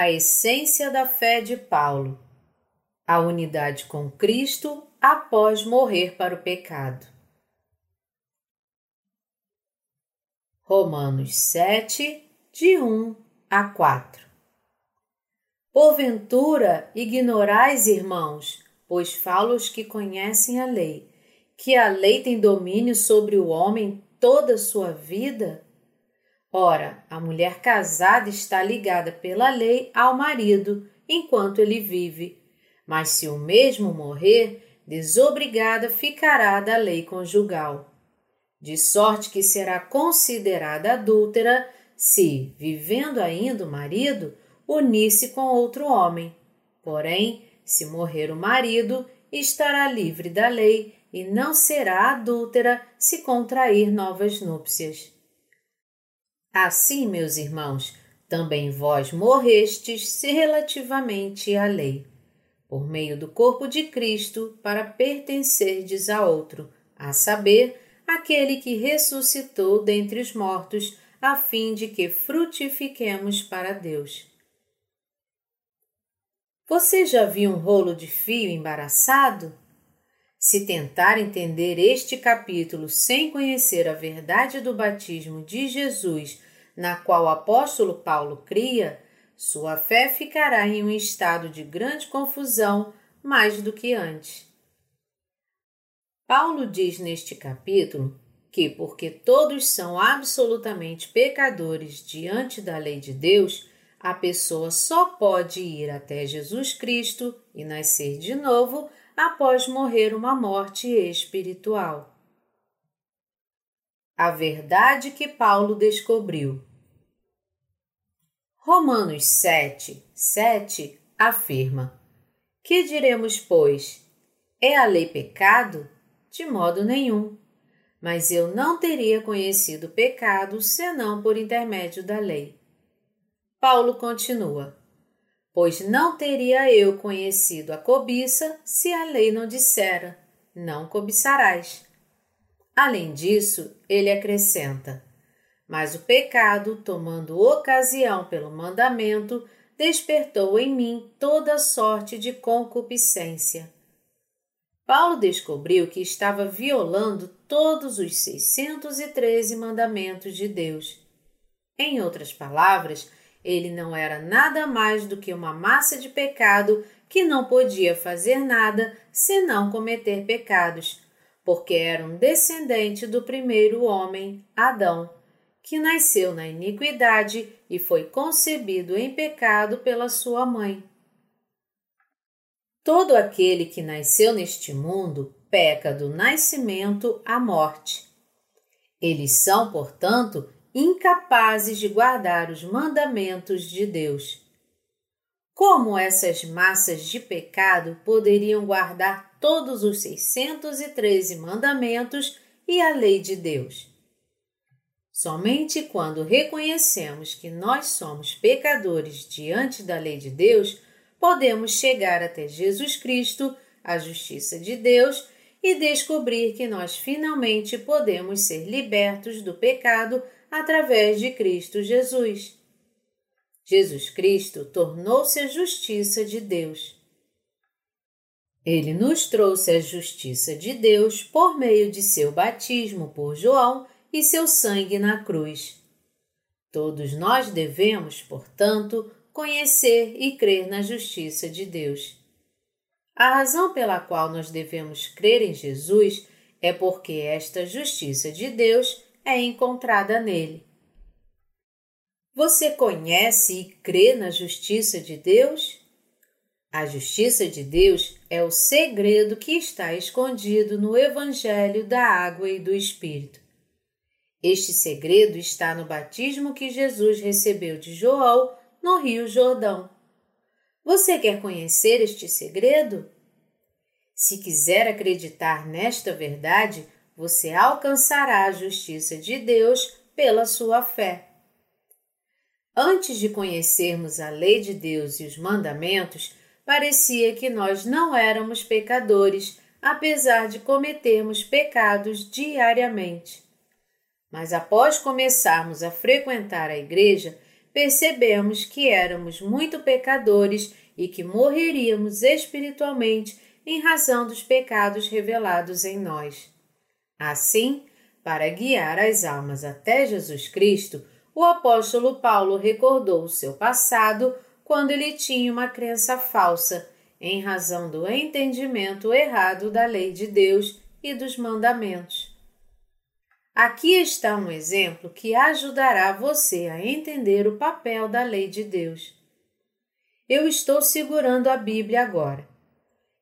A essência da fé de Paulo. A unidade com Cristo após morrer para o pecado. Romanos 7, de 1 a 4. Porventura ignorais, irmãos, pois falo os que conhecem a lei, que a lei tem domínio sobre o homem toda a sua vida? Ora, a mulher casada está ligada pela lei ao marido enquanto ele vive, mas se o mesmo morrer, desobrigada ficará da lei conjugal. De sorte que será considerada adúltera se, vivendo ainda o marido, unir-se com outro homem. Porém, se morrer o marido, estará livre da lei e não será adúltera se contrair novas núpcias. Assim, meus irmãos, também vós morrestes se relativamente à lei, por meio do corpo de Cristo, para pertencerdes a outro, a saber, aquele que ressuscitou dentre os mortos, a fim de que frutifiquemos para Deus. Você já viu um rolo de fio embaraçado? Se tentar entender este capítulo sem conhecer a verdade do batismo de Jesus, na qual o apóstolo Paulo cria, sua fé ficará em um estado de grande confusão mais do que antes. Paulo diz neste capítulo que, porque todos são absolutamente pecadores diante da lei de Deus, a pessoa só pode ir até Jesus Cristo e nascer de novo após morrer uma morte espiritual. A verdade que Paulo descobriu. Romanos 7, 7 afirma: Que diremos, pois? É a lei pecado? De modo nenhum. Mas eu não teria conhecido pecado senão por intermédio da lei. Paulo continua: Pois não teria eu conhecido a cobiça se a lei não dissera: Não cobiçarás. Além disso, ele acrescenta: Mas o pecado, tomando ocasião pelo mandamento, despertou em mim toda sorte de concupiscência. Paulo descobriu que estava violando todos os 613 mandamentos de Deus. Em outras palavras, ele não era nada mais do que uma massa de pecado que não podia fazer nada senão cometer pecados, porque era um descendente do primeiro homem, Adão, que nasceu na iniquidade e foi concebido em pecado pela sua mãe. Todo aquele que nasceu neste mundo peca do nascimento à morte. Eles são, portanto, incapazes de guardar os mandamentos de Deus. Como essas massas de pecado poderiam guardar todos os 613 mandamentos e a lei de Deus? Somente quando reconhecemos que nós somos pecadores diante da lei de Deus, podemos chegar até Jesus Cristo, a justiça de Deus, e descobrir que nós finalmente podemos ser libertos do pecado através de Cristo Jesus. Jesus Cristo tornou-se a justiça de Deus. Ele nos trouxe a justiça de Deus por meio de seu batismo por João e seu sangue na cruz. Todos nós devemos, portanto, conhecer e crer na justiça de Deus. A razão pela qual nós devemos crer em Jesus é porque esta justiça de Deus é encontrada nele. Você conhece e crê na justiça de Deus? A justiça de Deus é o segredo que está escondido no Evangelho da Água e do Espírito. Este segredo está no batismo que Jesus recebeu de João no Rio Jordão. Você quer conhecer este segredo? Se quiser acreditar nesta verdade, você alcançará a justiça de Deus pela sua fé. Antes de conhecermos a lei de Deus e os mandamentos, parecia que nós não éramos pecadores, apesar de cometermos pecados diariamente. Mas após começarmos a frequentar a igreja, percebemos que éramos muito pecadores e que morreríamos espiritualmente em razão dos pecados revelados em nós. Assim, para guiar as almas até Jesus Cristo, o apóstolo Paulo recordou o seu passado quando ele tinha uma crença falsa, em razão do entendimento errado da lei de Deus e dos mandamentos. Aqui está um exemplo que ajudará você a entender o papel da lei de Deus. Eu estou segurando a Bíblia agora.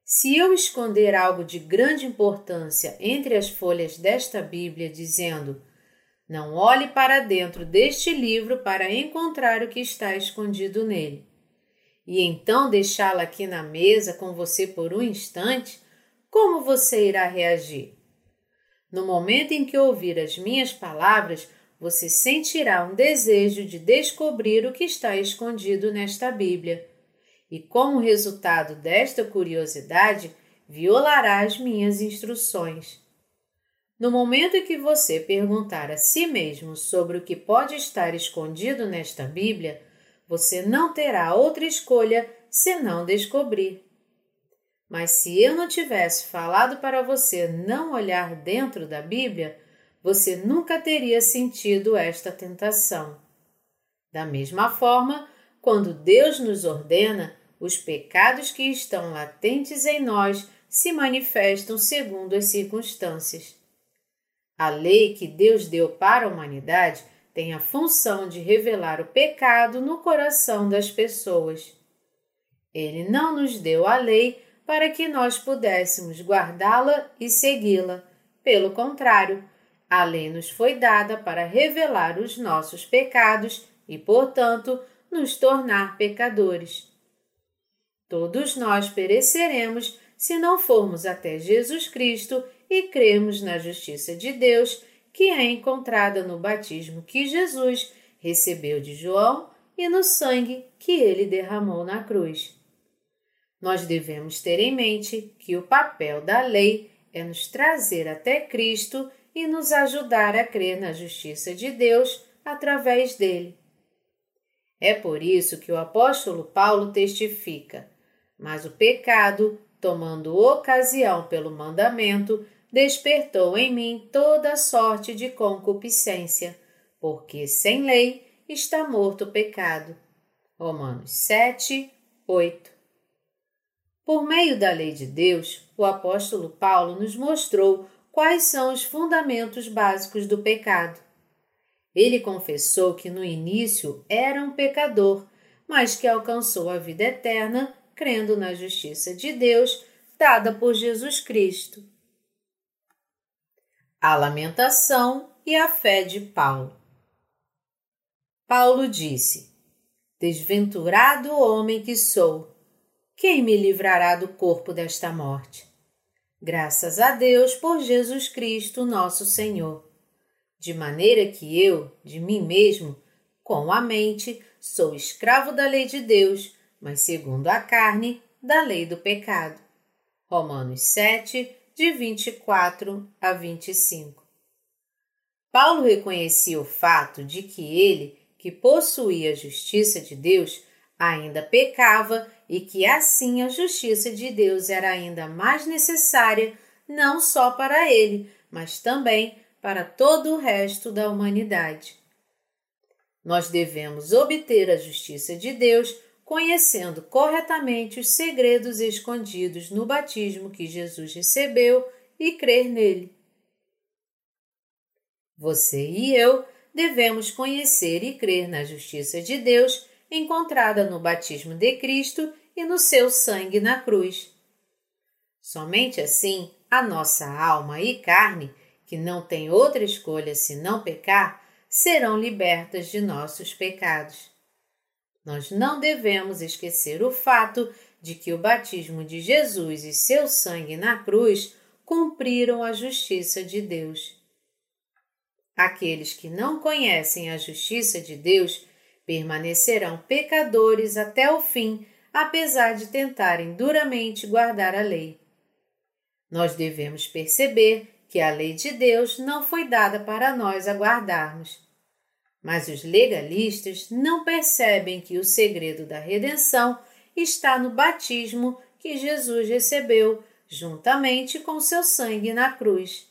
Se eu esconder algo de grande importância entre as folhas desta Bíblia, dizendo: Não olhe para dentro deste livro para encontrar o que está escondido nele, e então deixá-la aqui na mesa com você por um instante, como você irá reagir? No momento em que ouvir as minhas palavras, você sentirá um desejo de descobrir o que está escondido nesta Bíblia. E como resultado desta curiosidade, violará as minhas instruções. No momento em que você perguntar a si mesmo sobre o que pode estar escondido nesta Bíblia, você não terá outra escolha senão descobrir. Mas se eu não tivesse falado para você não olhar dentro da Bíblia, você nunca teria sentido esta tentação. Da mesma forma, quando Deus nos ordena, os pecados que estão latentes em nós se manifestam segundo as circunstâncias. A lei que Deus deu para a humanidade tem a função de revelar o pecado no coração das pessoas. Ele não nos deu a lei para que nós pudéssemos guardá-la e segui-la. Pelo contrário, a lei nos foi dada para revelar os nossos pecados e, portanto, nos tornar pecadores. Todos nós pereceremos se não formos até Jesus Cristo e cremos na justiça de Deus que é encontrada no batismo que Jesus recebeu de João e no sangue que ele derramou na cruz. Nós devemos ter em mente que o papel da lei é nos trazer até Cristo e nos ajudar a crer na justiça de Deus através dele. É por isso que o apóstolo Paulo testifica: Mas o pecado, tomando ocasião pelo mandamento, despertou em mim toda sorte de concupiscência, porque sem lei está morto o pecado. Romanos 7, 8 por meio da lei de Deus, o apóstolo Paulo nos mostrou quais são os fundamentos básicos do pecado. Ele confessou que no início era um pecador, mas que alcançou a vida eterna crendo na justiça de Deus dada por Jesus Cristo. A lamentação e a fé de Paulo. Paulo disse: Desventurado homem que sou, quem me livrará do corpo desta morte? Graças a Deus por Jesus Cristo, nosso Senhor. De maneira que eu, de mim mesmo, com a mente, sou escravo da lei de Deus, mas segundo a carne, da lei do pecado. Romanos 7, de 24 a 25. Paulo reconhecia o fato de que ele, que possuía a justiça de Deus, ainda pecava e que assim a justiça de Deus era ainda mais necessária não só para ele, mas também para todo o resto da humanidade. Nós devemos obter a justiça de Deus conhecendo corretamente os segredos escondidos no batismo que Jesus recebeu e crer nele. Você e eu devemos conhecer e crer na justiça de Deus encontrada no batismo de Cristo e no seu sangue na cruz. Somente assim a nossa alma e carne, que não tem outra escolha senão pecar, serão libertas de nossos pecados. Nós não devemos esquecer o fato de que o batismo de Jesus e seu sangue na cruz cumpriram a justiça de Deus. Aqueles que não conhecem a justiça de Deus permanecerão pecadores até o fim, apesar de tentarem duramente guardar a lei. Nós devemos perceber que a lei de Deus não foi dada para nós aguardarmos. Mas os legalistas não percebem que o segredo da redenção está no batismo que Jesus recebeu juntamente com seu sangue na cruz.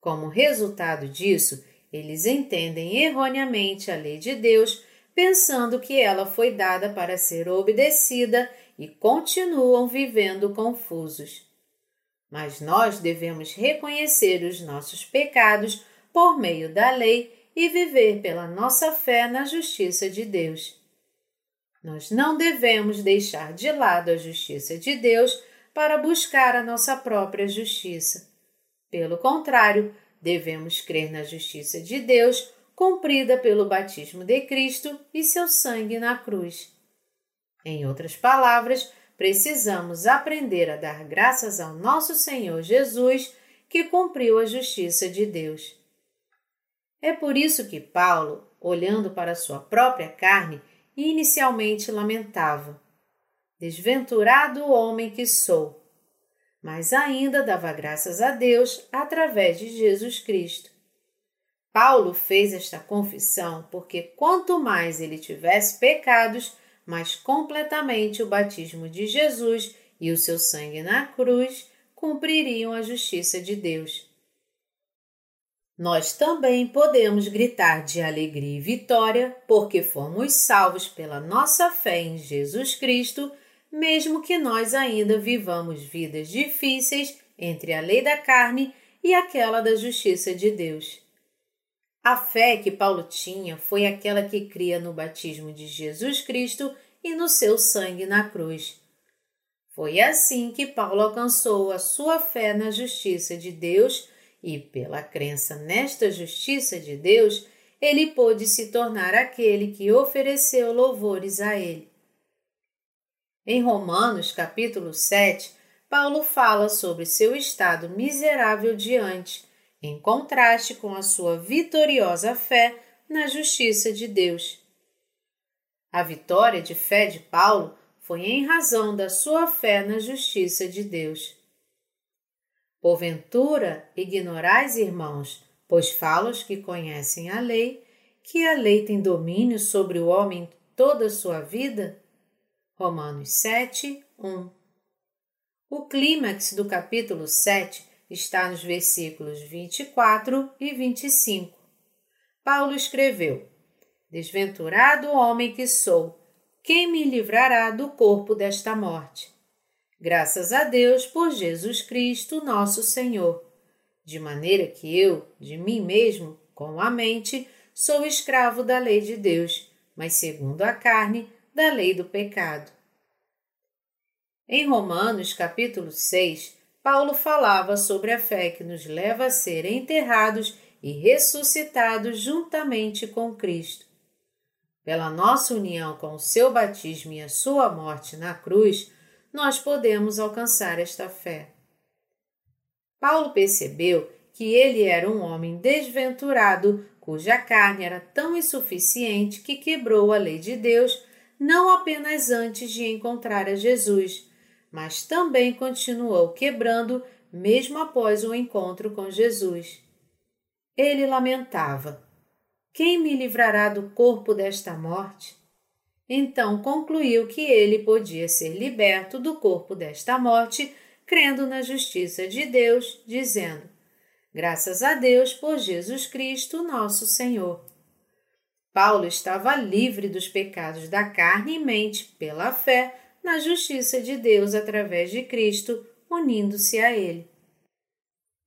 Como resultado disso, eles entendem erroneamente a lei de Deus, pensando que ela foi dada para ser obedecida e continuam vivendo confusos. Mas nós devemos reconhecer os nossos pecados por meio da lei e viver pela nossa fé na justiça de Deus. Nós não devemos deixar de lado a justiça de Deus para buscar a nossa própria justiça. Pelo contrário, devemos crer na justiça de Deus cumprida pelo batismo de Cristo e seu sangue na cruz. Em outras palavras, precisamos aprender a dar graças ao nosso Senhor Jesus, que cumpriu a justiça de Deus. É por isso que Paulo, olhando para sua própria carne, inicialmente lamentava: Desventurado homem que sou! Mas ainda dava graças a Deus através de Jesus Cristo. Paulo fez esta confissão porque quanto mais ele tivesse pecados, mais completamente o batismo de Jesus e o seu sangue na cruz cumpririam a justiça de Deus nós também podemos gritar de alegria e vitória porque fomos salvos pela nossa fé em Jesus Cristo, mesmo que nós ainda vivamos vidas difíceis entre a lei da carne e aquela da justiça de Deus. A fé que Paulo tinha foi aquela que cria no batismo de Jesus Cristo e no seu sangue na cruz. Foi assim que Paulo alcançou a sua fé na justiça de Deus e pela crença nesta justiça de Deus, ele pôde se tornar aquele que ofereceu louvores a ele. Em Romanos, capítulo 7, Paulo fala sobre seu estado miserável diante, em contraste com a sua vitoriosa fé na justiça de Deus. A vitória de fé de Paulo foi em razão da sua fé na justiça de Deus. Porventura, ignorais, irmãos, pois falo os que conhecem a lei, que a lei tem domínio sobre o homem toda a sua vida? Romanos 7, 1 O clímax do capítulo 7 está nos versículos 24 e 25. Paulo escreveu: Desventurado homem que sou, quem me livrará do corpo desta morte? Graças a Deus por Jesus Cristo, nosso Senhor. De maneira que eu, de mim mesmo, com a mente, sou escravo da lei de Deus, mas segundo a carne, da lei do pecado. Em Romanos, capítulo 6, Paulo falava sobre a fé que nos leva a ser enterrados e ressuscitados juntamente com Cristo. Pela nossa união com o seu batismo e a sua morte na cruz, nós podemos alcançar esta fé. Paulo percebeu que ele era um homem desventurado, cuja carne era tão insuficiente que quebrou a lei de Deus não apenas antes de encontrar a Jesus, mas também continuou quebrando mesmo após o encontro com Jesus. Ele lamentava: Quem me livrará do corpo desta morte? Então concluiu que ele podia ser liberto do corpo desta morte, crendo na justiça de Deus, dizendo: Graças a Deus por Jesus Cristo, nosso Senhor. Paulo estava livre dos pecados da carne e mente pela fé na justiça de Deus através de Cristo, unindo-se a Ele.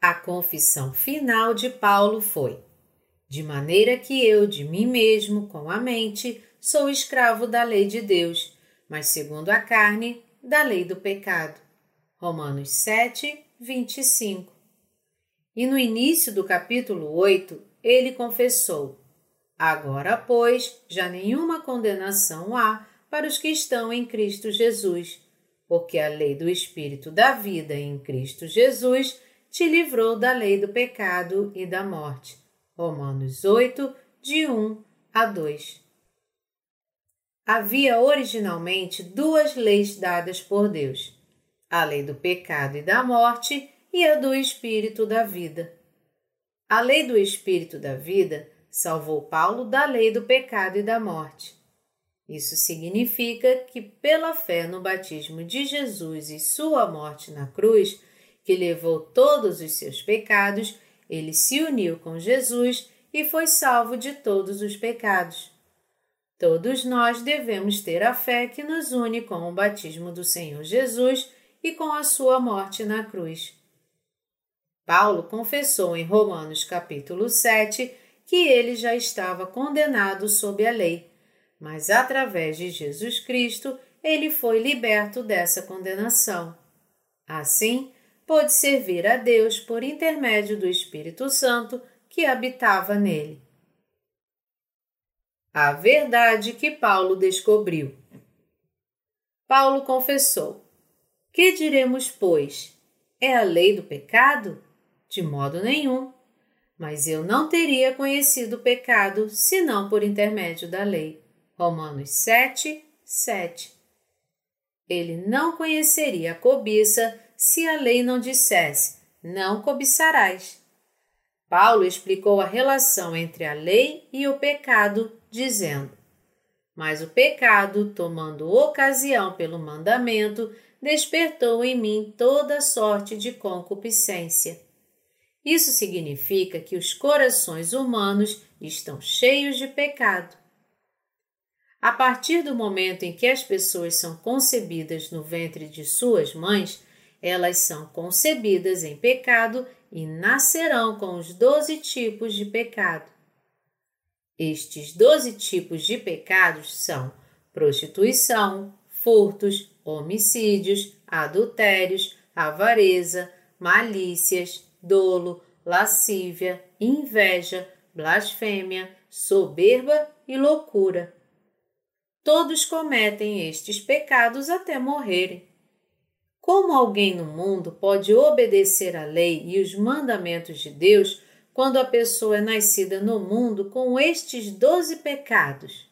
A confissão final de Paulo foi: De maneira que eu, de mim mesmo, com a mente, sou escravo da lei de Deus, mas segundo a carne, da lei do pecado. Romanos 7, 25. E no início do capítulo 8, ele confessou: Agora, pois, já nenhuma condenação há para os que estão em Cristo Jesus, porque a lei do Espírito da vida em Cristo Jesus te livrou da lei do pecado e da morte. Romanos 8, de 1 a 2. Havia originalmente duas leis dadas por Deus: a lei do pecado e da morte e a do espírito da vida. A lei do espírito da vida salvou Paulo da lei do pecado e da morte. Isso significa que, pela fé no batismo de Jesus e sua morte na cruz, que levou todos os seus pecados, ele se uniu com Jesus e foi salvo de todos os pecados. Todos nós devemos ter a fé que nos une com o batismo do Senhor Jesus e com a sua morte na cruz. Paulo confessou em Romanos capítulo 7 que ele já estava condenado sob a lei, mas através de Jesus Cristo ele foi liberto dessa condenação. Assim, pôde servir a Deus por intermédio do Espírito Santo que habitava nele. A verdade que Paulo descobriu. Paulo confessou: Que diremos, pois? É a lei do pecado? De modo nenhum. Mas eu não teria conhecido o pecado senão por intermédio da lei. Romanos 7, 7. Ele não conheceria a cobiça se a lei não dissesse: não cobiçarás. Paulo explicou a relação entre a lei e o pecado, dizendo: Mas o pecado, tomando ocasião pelo mandamento, despertou em mim toda sorte de concupiscência. Isso significa que os corações humanos estão cheios de pecado. A partir do momento em que as pessoas são concebidas no ventre de suas mães, elas são concebidas em pecado e nascerão com os doze tipos de pecado. Estes doze tipos de pecados são prostituição, furtos, homicídios, adultérios, avareza, malícias, dolo, lascívia, inveja, blasfêmia, soberba e loucura. Todos cometem estes pecados até morrerem. Como alguém no mundo pode obedecer à lei e os mandamentos de Deus quando a pessoa é nascida no mundo com estes doze pecados?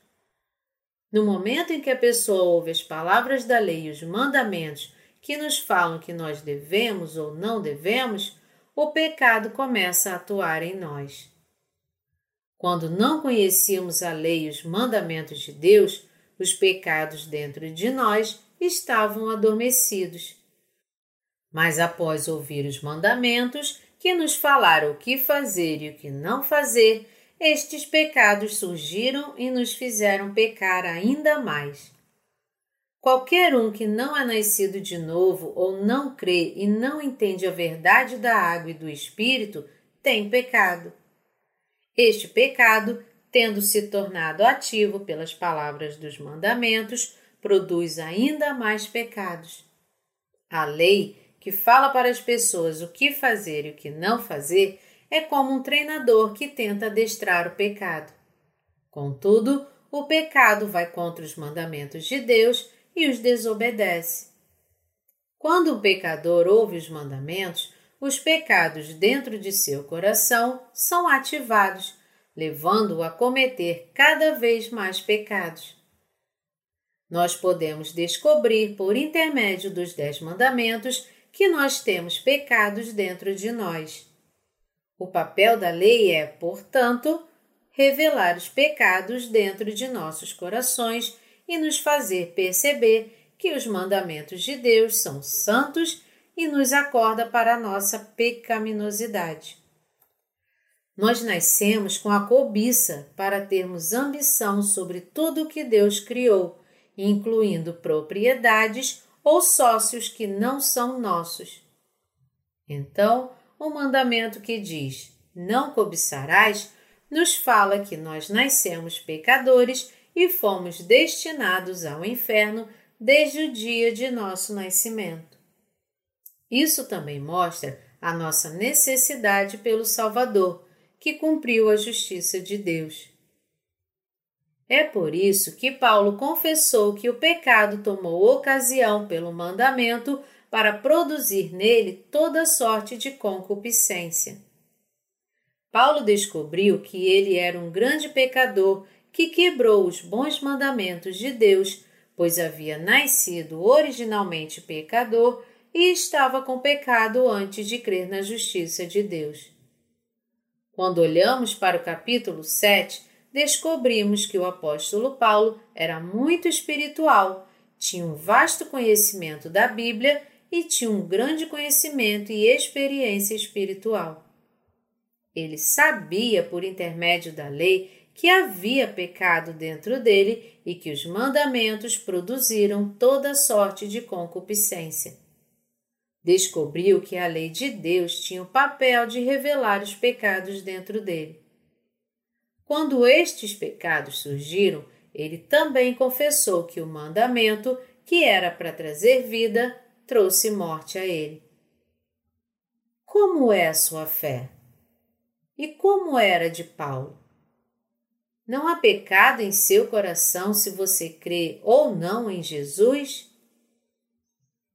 No momento em que a pessoa ouve as palavras da lei e os mandamentos que nos falam que nós devemos ou não devemos, o pecado começa a atuar em nós. Quando não conhecíamos a lei e os mandamentos de Deus, os pecados dentro de nós estavam adormecidos mas após ouvir os mandamentos, que nos falaram o que fazer e o que não fazer, estes pecados surgiram e nos fizeram pecar ainda mais. Qualquer um que não é nascido de novo ou não crê e não entende a verdade da água e do Espírito tem pecado. Este pecado, tendo se tornado ativo pelas palavras dos mandamentos, produz ainda mais pecados. A lei que fala para as pessoas o que fazer e o que não fazer, é como um treinador que tenta adestrar o pecado. Contudo, o pecado vai contra os mandamentos de Deus e os desobedece. Quando o pecador ouve os mandamentos, os pecados dentro de seu coração são ativados, levando-o a cometer cada vez mais pecados. Nós podemos descobrir, por intermédio dos Dez Mandamentos, que nós temos pecados dentro de nós. O papel da lei é, portanto, revelar os pecados dentro de nossos corações e nos fazer perceber que os mandamentos de Deus são santos e nos acorda para a nossa pecaminosidade. Nós nascemos com a cobiça para termos ambição sobre tudo o que Deus criou, incluindo propriedades ou sócios que não são nossos. Então, o mandamento que diz: Não cobiçarás, nos fala que nós nascemos pecadores e fomos destinados ao inferno desde o dia de nosso nascimento. Isso também mostra a nossa necessidade pelo Salvador, que cumpriu a justiça de Deus. É por isso que Paulo confessou que o pecado tomou ocasião pelo mandamento para produzir nele toda sorte de concupiscência. Paulo descobriu que ele era um grande pecador que quebrou os bons mandamentos de Deus, pois havia nascido originalmente pecador e estava com pecado antes de crer na justiça de Deus. Quando olhamos para o capítulo 7, descobrimos que o apóstolo Paulo era muito espiritual, tinha um vasto conhecimento da Bíblia e tinha um grande conhecimento e experiência espiritual. Ele sabia, por intermédio da lei, que havia pecado dentro dele e que os mandamentos produziram toda sorte de concupiscência. Descobriu que a lei de Deus tinha o papel de revelar os pecados dentro dele. Quando estes pecados surgiram, ele também confessou que o mandamento, que era para trazer vida, trouxe morte a ele. Como é a sua fé? E como era de Paulo? Não há pecado em seu coração se você crê ou não em Jesus?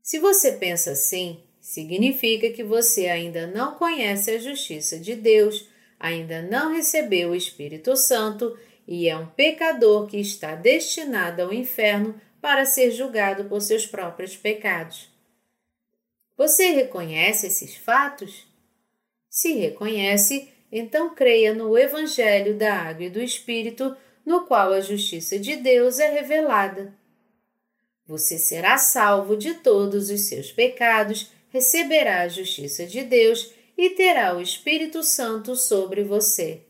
Se você pensa assim, significa que você ainda não conhece a justiça de Deus, ainda não recebeu o Espírito Santo e é um pecador que está destinado ao inferno para ser julgado por seus próprios pecados. Você reconhece esses fatos? Se reconhece, então creia no Evangelho da Água e do Espírito, no qual a justiça de Deus é revelada. Você será salvo de todos os seus pecados, receberá a justiça de Deus e terá o Espírito Santo sobre você.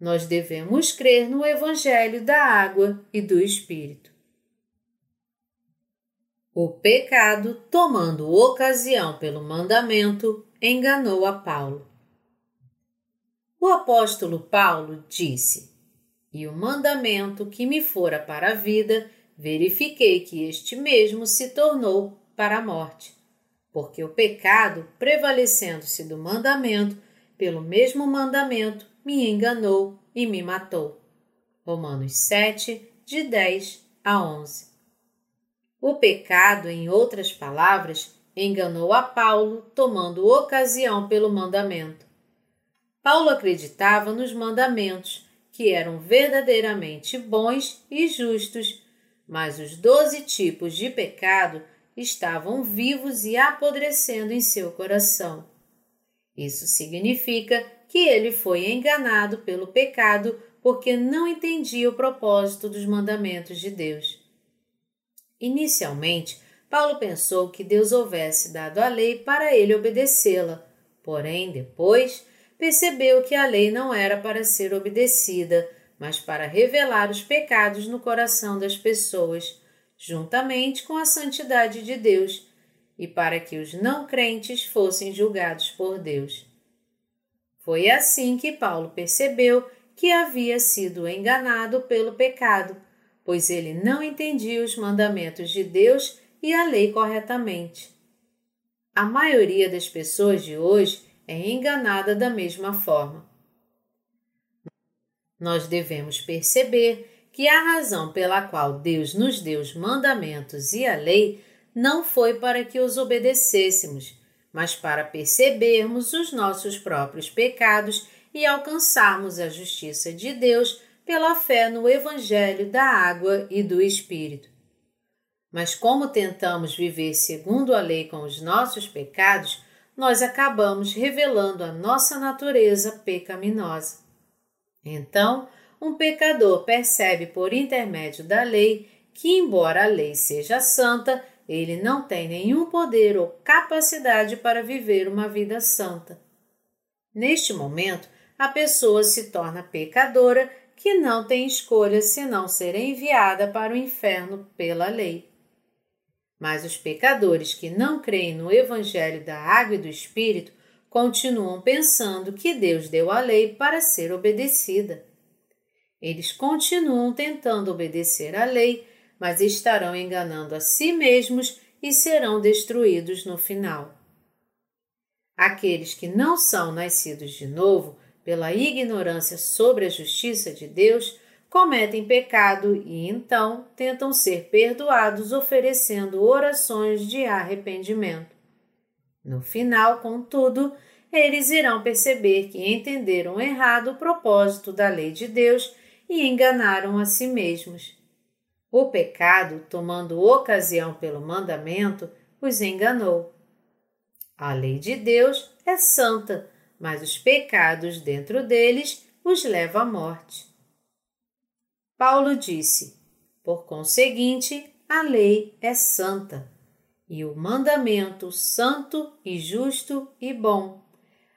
Nós devemos crer no Evangelho da Água e do Espírito. O pecado, tomando ocasião pelo mandamento, enganou a Paulo. O apóstolo Paulo disse: E o mandamento que me fora para a vida, verifiquei que este mesmo se tornou para a morte. Porque o pecado, prevalecendo-se do mandamento, pelo mesmo mandamento, me enganou e me matou. Romanos 7, de 10 a 11. O pecado, em outras palavras, enganou a Paulo, tomando ocasião pelo mandamento. Paulo acreditava nos mandamentos, que eram verdadeiramente bons e justos, mas os doze tipos de pecado estavam vivos e apodrecendo em seu coração. Isso significa que ele foi enganado pelo pecado porque não entendia o propósito dos mandamentos de Deus. Inicialmente, Paulo pensou que Deus houvesse dado a lei para ele obedecê-la, porém, depois, percebeu que a lei não era para ser obedecida, mas para revelar os pecados no coração das pessoas, juntamente com a santidade de Deus, e para que os não crentes fossem julgados por Deus. Foi assim que Paulo percebeu que havia sido enganado pelo pecado, pois ele não entendia os mandamentos de Deus e a lei corretamente. A maioria das pessoas de hoje é enganada da mesma forma. Nós devemos perceber que a razão pela qual Deus nos deu os mandamentos e a lei não foi para que os obedecêssemos, mas para percebermos os nossos próprios pecados e alcançarmos a justiça de Deus pela fé no Evangelho da Água e do Espírito. Mas como tentamos viver segundo a lei com os nossos pecados, nós acabamos revelando a nossa natureza pecaminosa. Então, um pecador percebe por intermédio da lei que, embora a lei seja santa, ele não tem nenhum poder ou capacidade para viver uma vida santa. Neste momento, a pessoa se torna pecadora que não tem escolha senão ser enviada para o inferno pela lei. Mas os pecadores que não creem no Evangelho da Água e do Espírito continuam pensando que Deus deu a lei para ser obedecida. Eles continuam tentando obedecer à lei, mas estarão enganando a si mesmos e serão destruídos no final. Aqueles que não são nascidos de novo, pela ignorância sobre a justiça de Deus, cometem pecado e então tentam ser perdoados oferecendo orações de arrependimento. No final, contudo, eles irão perceber que entenderam errado o propósito da lei de Deus e enganaram a si mesmos. O pecado, tomando ocasião pelo mandamento, os enganou. A lei de Deus é santa, mas os pecados dentro deles os leva à morte. Paulo disse: Por conseguinte, a lei é santa, e o mandamento santo e justo e bom.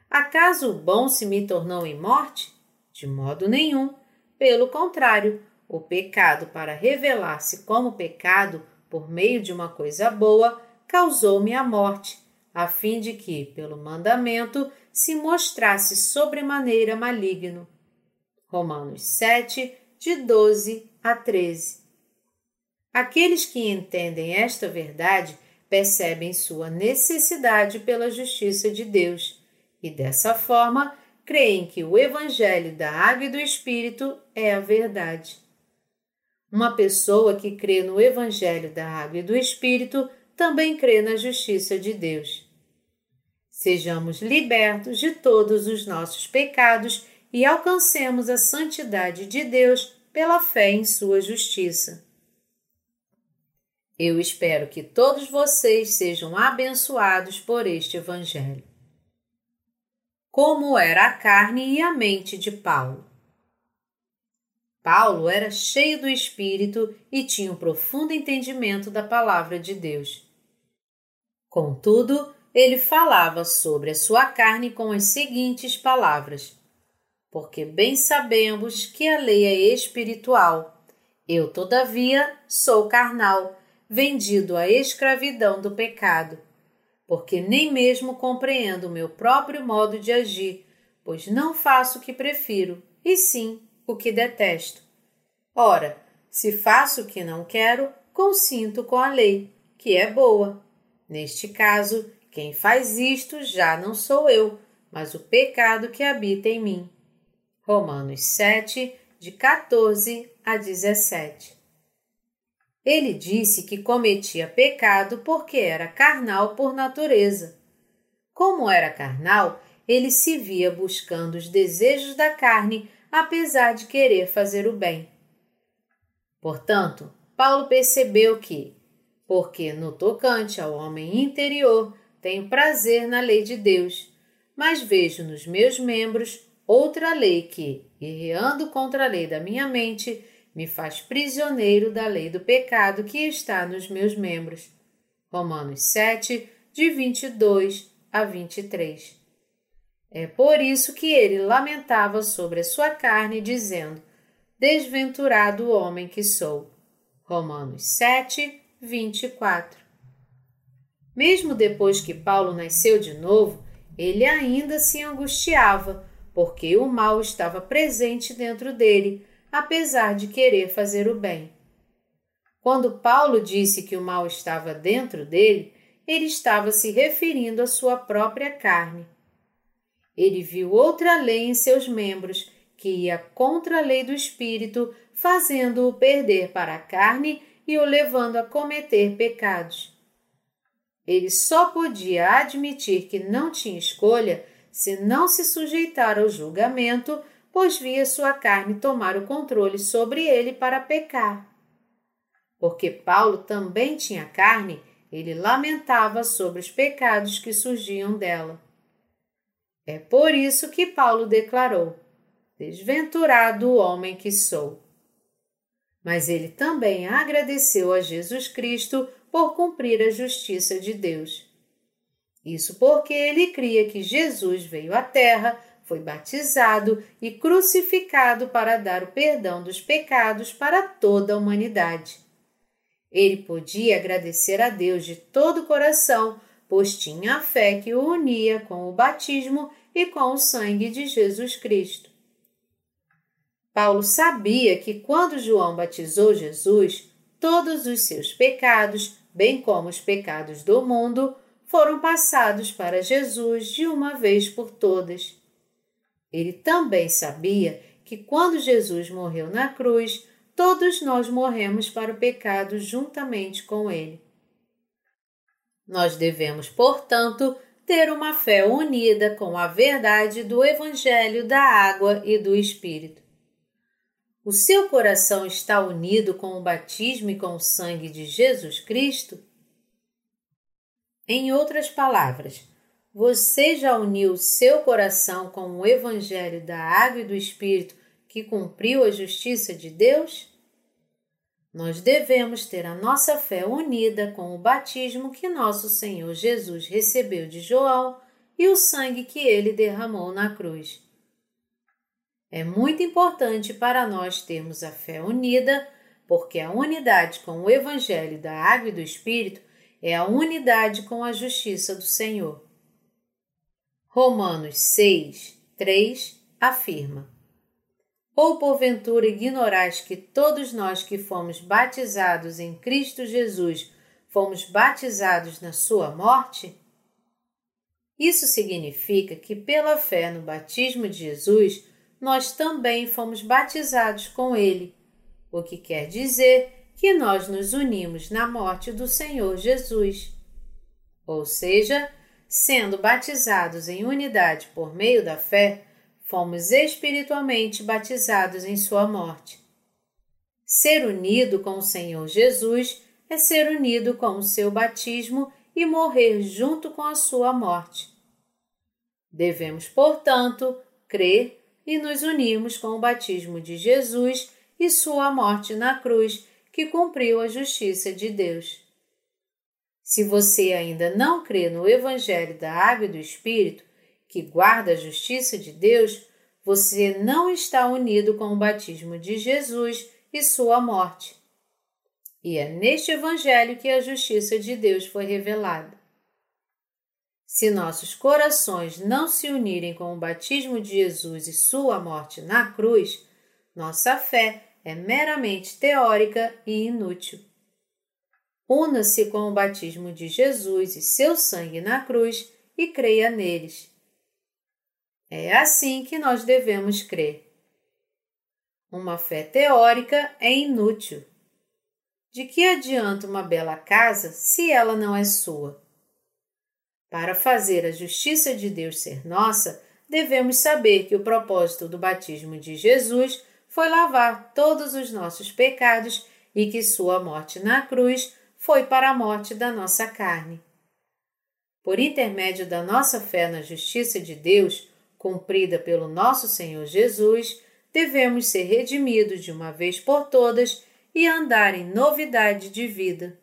Acaso o bom se me tornou em morte? De modo nenhum. Pelo contrário, o pecado, para revelar-se como pecado por meio de uma coisa boa, causou-me a morte, a fim de que, pelo mandamento, se mostrasse sobremaneira maligno. Romanos 7, de 12 a 13. Aqueles que entendem esta verdade percebem sua necessidade pela justiça de Deus e, dessa forma, creem que o Evangelho da Água e do Espírito é a verdade. Uma pessoa que crê no Evangelho da Água e do Espírito também crê na justiça de Deus. Sejamos libertos de todos os nossos pecados e alcancemos a santidade de Deus pela fé em Sua justiça. Eu espero que todos vocês sejam abençoados por este Evangelho. Como era a carne e a mente de Paulo? Paulo era cheio do Espírito e tinha um profundo entendimento da palavra de Deus. Contudo, ele falava sobre a sua carne com as seguintes palavras: Porque bem sabemos que a lei é espiritual. Eu, todavia, sou carnal, vendido à escravidão do pecado. Porque nem mesmo compreendo o meu próprio modo de agir, pois não faço o que prefiro, e sim o que detesto. Ora, se faço o que não quero, consinto com a lei, que é boa. Neste caso, quem faz isto já não sou eu, mas o pecado que habita em mim. Romanos 7, de 14 a 17. Ele disse que cometia pecado porque era carnal por natureza. Como era carnal, ele se via buscando os desejos da carne apesar de querer fazer o bem. Portanto, Paulo percebeu que, porque no tocante ao homem interior tenho prazer na lei de Deus, mas vejo nos meus membros outra lei que, guerreando contra a lei da minha mente, me faz prisioneiro da lei do pecado que está nos meus membros. Romanos 7, de 22 a 23. É por isso que ele lamentava sobre a sua carne, dizendo: Desventurado homem que sou. Romanos 7, 24. Mesmo depois que Paulo nasceu de novo, ele ainda se angustiava, porque o mal estava presente dentro dele, apesar de querer fazer o bem. Quando Paulo disse que o mal estava dentro dele, ele estava se referindo à sua própria carne. Ele viu outra lei em seus membros, que ia contra a lei do espírito, fazendo-o perder para a carne e o levando a cometer pecados. Ele só podia admitir que não tinha escolha se não se sujeitar ao julgamento, pois via sua carne tomar o controle sobre ele para pecar. Porque Paulo também tinha carne, ele lamentava sobre os pecados que surgiam dela. É por isso que Paulo declarou: Desventurado o homem que sou. Mas ele também agradeceu a Jesus Cristo por cumprir a justiça de Deus. Isso porque ele cria que Jesus veio à Terra, foi batizado e crucificado para dar o perdão dos pecados para toda a humanidade. Ele podia agradecer a Deus de todo o coração pois tinha a fé que o unia com o batismo e com o sangue de Jesus Cristo. Paulo sabia que quando João batizou Jesus, todos os seus pecados, bem como os pecados do mundo, foram passados para Jesus de uma vez por todas. Ele também sabia que quando Jesus morreu na cruz, todos nós morremos para o pecado juntamente com ele. Nós devemos, portanto, ter uma fé unida com a verdade do Evangelho da água e do Espírito. O seu coração está unido com o batismo e com o sangue de Jesus Cristo? Em outras palavras, Você já uniu seu coração com o Evangelho da Água e do Espírito que cumpriu a justiça de Deus? Nós devemos ter a nossa fé unida com o batismo que nosso Senhor Jesus recebeu de João e o sangue que ele derramou na cruz. É muito importante para nós termos a fé unida, porque a unidade com o Evangelho da Água e do Espírito é a unidade com a justiça do Senhor. Romanos 6, 3 afirma: Ou porventura ignorais que todos nós que fomos batizados em Cristo Jesus fomos batizados na Sua morte? Isso significa que, pela fé no batismo de Jesus, nós também fomos batizados com Ele, o que quer dizer que nós nos unimos na morte do Senhor Jesus. Ou seja, sendo batizados em unidade por meio da fé, fomos espiritualmente batizados em Sua morte. Ser unido com o Senhor Jesus é ser unido com o seu batismo e morrer junto com a sua morte. Devemos, portanto, crer e nos unirmos com o batismo de Jesus e sua morte na cruz, que cumpriu a justiça de Deus. Se você ainda não crê no Evangelho da Água e do Espírito, que guarda a justiça de Deus, você não está unido com o batismo de Jesus e sua morte. E é neste Evangelho que a justiça de Deus foi revelada. Se nossos corações não se unirem com o batismo de Jesus e sua morte na cruz, nossa fé é meramente teórica e inútil. Una-se com o batismo de Jesus e seu sangue na cruz e creia neles. É assim que nós devemos crer. Uma fé teórica é inútil. De que adianta uma bela casa se ela não é sua? Para fazer a justiça de Deus ser nossa, devemos saber que o propósito do batismo de Jesus foi lavar todos os nossos pecados e que sua morte na cruz foi para a morte da nossa carne. Por intermédio da nossa fé na justiça de Deus, cumprida pelo nosso Senhor Jesus, devemos ser redimidos de uma vez por todas e andar em novidade de vida.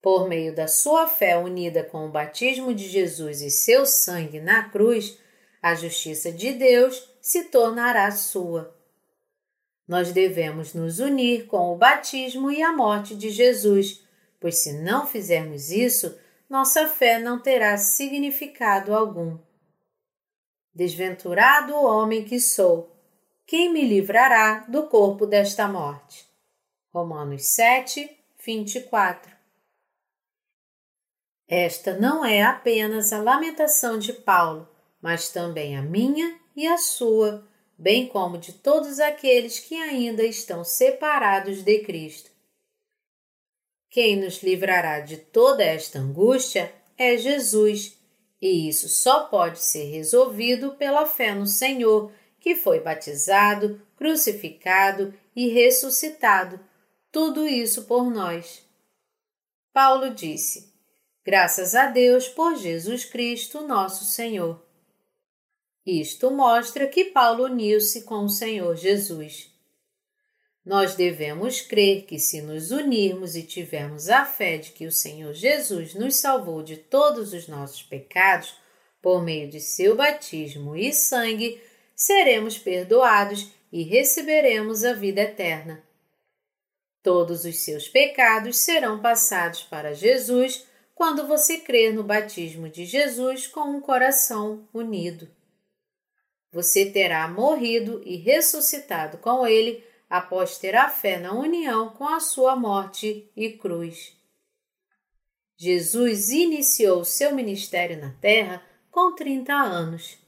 Por meio da sua fé unida com o batismo de Jesus e seu sangue na cruz, a justiça de Deus se tornará sua. Nós devemos nos unir com o batismo e a morte de Jesus, pois se não fizermos isso, nossa fé não terá significado algum. Desventurado homem que sou, quem me livrará do corpo desta morte? Romanos 7, 24. Esta não é apenas a lamentação de Paulo, mas também a minha e a sua, bem como de todos aqueles que ainda estão separados de Cristo. Quem nos livrará de toda esta angústia é Jesus, e isso só pode ser resolvido pela fé no Senhor que foi batizado, crucificado e ressuscitado, tudo isso por nós. Paulo disse: Graças a Deus por Jesus Cristo, nosso Senhor. Isto mostra que Paulo uniu-se com o Senhor Jesus. Nós devemos crer que, se nos unirmos e tivermos a fé de que o Senhor Jesus nos salvou de todos os nossos pecados, por meio de seu batismo e sangue, seremos perdoados e receberemos a vida eterna. Todos os seus pecados serão passados para Jesus quando você crer no batismo de Jesus com um coração unido. Você terá morrido e ressuscitado com ele após ter a fé na união com a sua morte e cruz. Jesus iniciou seu ministério na terra com 30 anos.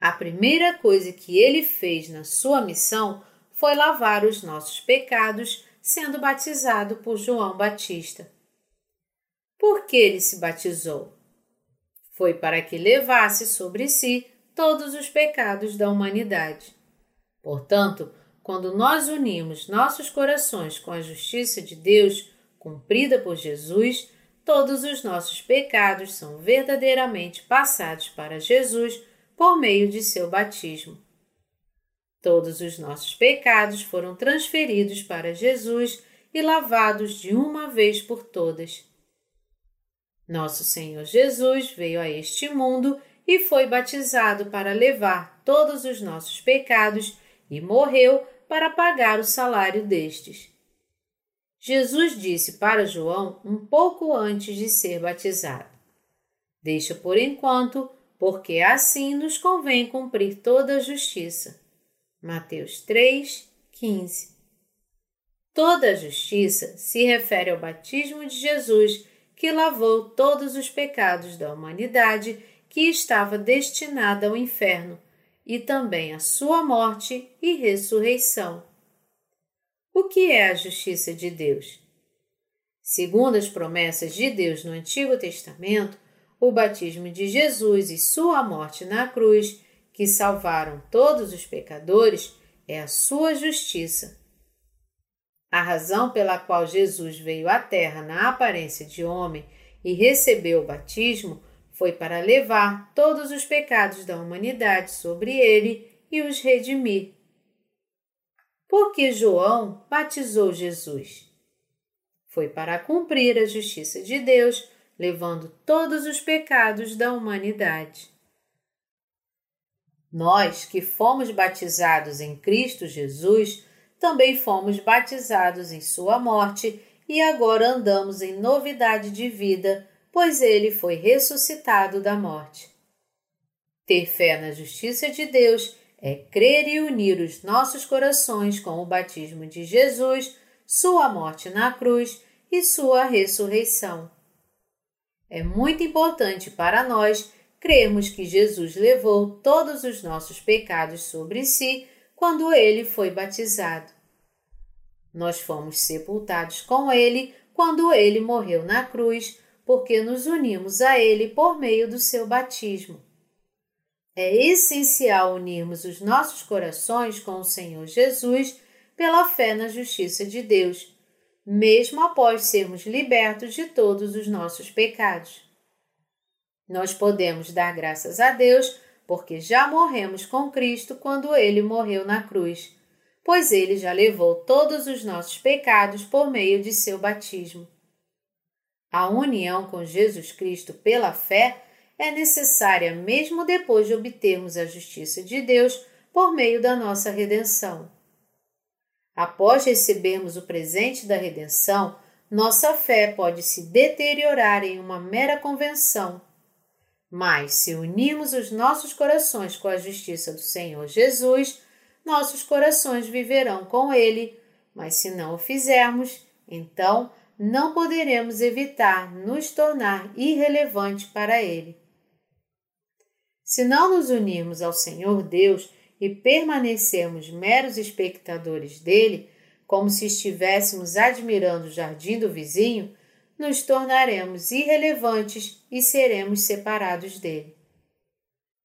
A primeira coisa que ele fez na sua missão foi lavar os nossos pecados, sendo batizado por João Batista. Por que ele se batizou? Foi para que levasse sobre si todos os pecados da humanidade. Portanto, quando nós unimos nossos corações com a justiça de Deus, cumprida por Jesus, todos os nossos pecados são verdadeiramente passados para Jesus por meio de seu batismo. Todos os nossos pecados foram transferidos para Jesus e lavados de uma vez por todas. Nosso Senhor Jesus veio a este mundo e foi batizado para levar todos os nossos pecados e morreu para pagar o salário destes. Jesus disse para João um pouco antes de ser batizado: Deixa por enquanto, porque assim nos convém cumprir toda a justiça. Mateus 3, 15. Toda a justiça se refere ao batismo de Jesus, que lavou todos os pecados da humanidade que estava destinada ao inferno, e também a sua morte e ressurreição. O que é a justiça de Deus? Segundo as promessas de Deus no Antigo Testamento, o batismo de Jesus e sua morte na cruz que salvaram todos os pecadores é a sua justiça. A razão pela qual Jesus veio à Terra na aparência de homem e recebeu o batismo foi para levar todos os pecados da humanidade sobre ele e os redimir. Porque João batizou Jesus? Foi para cumprir a justiça de Deus, levando todos os pecados da humanidade. Nós que fomos batizados em Cristo Jesus, também fomos batizados em Sua morte e agora andamos em novidade de vida, pois Ele foi ressuscitado da morte. Ter fé na justiça de Deus é crer e unir os nossos corações com o batismo de Jesus, Sua morte na cruz e Sua ressurreição. É muito importante para nós cremos que Jesus levou todos os nossos pecados sobre si quando ele foi batizado. Nós fomos sepultados com ele quando ele morreu na cruz, porque nos unimos a ele por meio do seu batismo. É essencial unirmos os nossos corações com o Senhor Jesus pela fé na justiça de Deus, mesmo após sermos libertos de todos os nossos pecados. Nós podemos dar graças a Deus porque já morremos com Cristo quando ele morreu na cruz, pois ele já levou todos os nossos pecados por meio de seu batismo. A união com Jesus Cristo pela fé é necessária mesmo depois de obtermos a justiça de Deus por meio da nossa redenção. Após recebermos o presente da redenção, nossa fé pode se deteriorar em uma mera convenção mas, se unirmos os nossos corações com a justiça do Senhor Jesus, nossos corações viverão com Ele, mas se não o fizermos, então não poderemos evitar nos tornar irrelevante para Ele. Se não nos unirmos ao Senhor Deus e permanecermos meros espectadores dele, como se estivéssemos admirando o jardim do vizinho, nos tornaremos irrelevantes e seremos separados dele.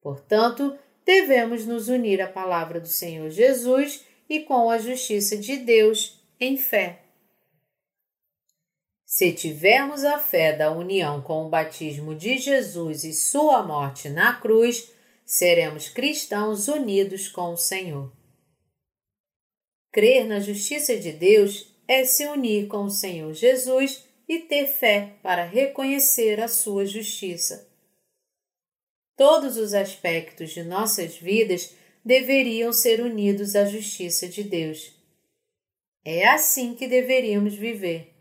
Portanto, devemos nos unir à palavra do Senhor Jesus e com a justiça de Deus em fé. Se tivermos a fé da união com o batismo de Jesus e sua morte na cruz, seremos cristãos unidos com o Senhor. Crer na justiça de Deus é se unir com o Senhor Jesus e ter fé para reconhecer a sua justiça. Todos os aspectos de nossas vidas deveriam ser unidos à justiça de Deus. É assim que deveríamos viver.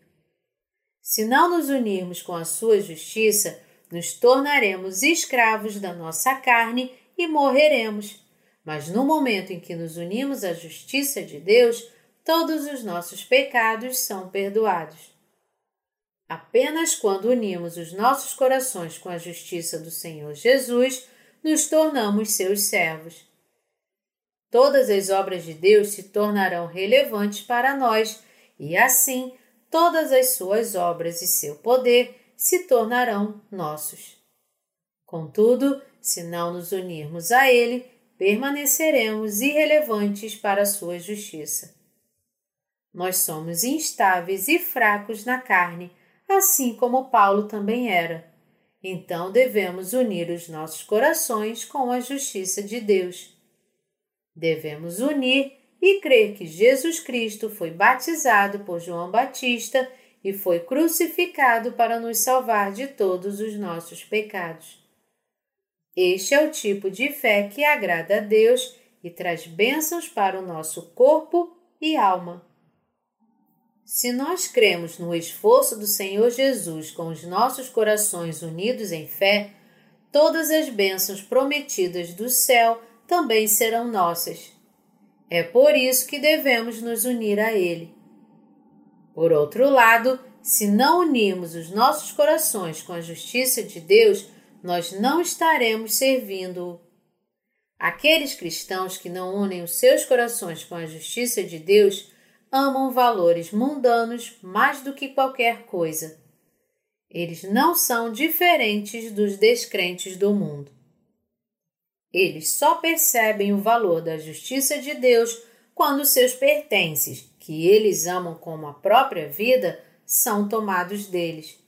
Se não nos unirmos com a sua justiça, nos tornaremos escravos da nossa carne e morreremos. Mas no momento em que nos unimos à justiça de Deus, todos os nossos pecados são perdoados. Apenas quando unimos os nossos corações com a justiça do Senhor Jesus, nos tornamos seus servos. Todas as obras de Deus se tornarão relevantes para nós e assim todas as suas obras e seu poder se tornarão nossos. Contudo, se não nos unirmos a Ele, permaneceremos irrelevantes para a sua justiça. Nós somos instáveis e fracos na carne assim como Paulo também era. Então devemos unir os nossos corações com a justiça de Deus. Devemos unir e crer que Jesus Cristo foi batizado por João Batista e foi crucificado para nos salvar de todos os nossos pecados. Este é o tipo de fé que agrada a Deus e traz bênçãos para o nosso corpo e alma. Se nós cremos no esforço do Senhor Jesus com os nossos corações unidos em fé, todas as bênçãos prometidas do céu também serão nossas. É por isso que devemos nos unir a Ele. Por outro lado, se não unirmos os nossos corações com a justiça de Deus, nós não estaremos servindo-o. Aqueles cristãos que não unem os seus corações com a justiça de Deus amam valores mundanos mais do que qualquer coisa. Eles não são diferentes dos descrentes do mundo. Eles só percebem o valor da justiça de Deus quando seus pertences, que eles amam como a própria vida, são tomados deles.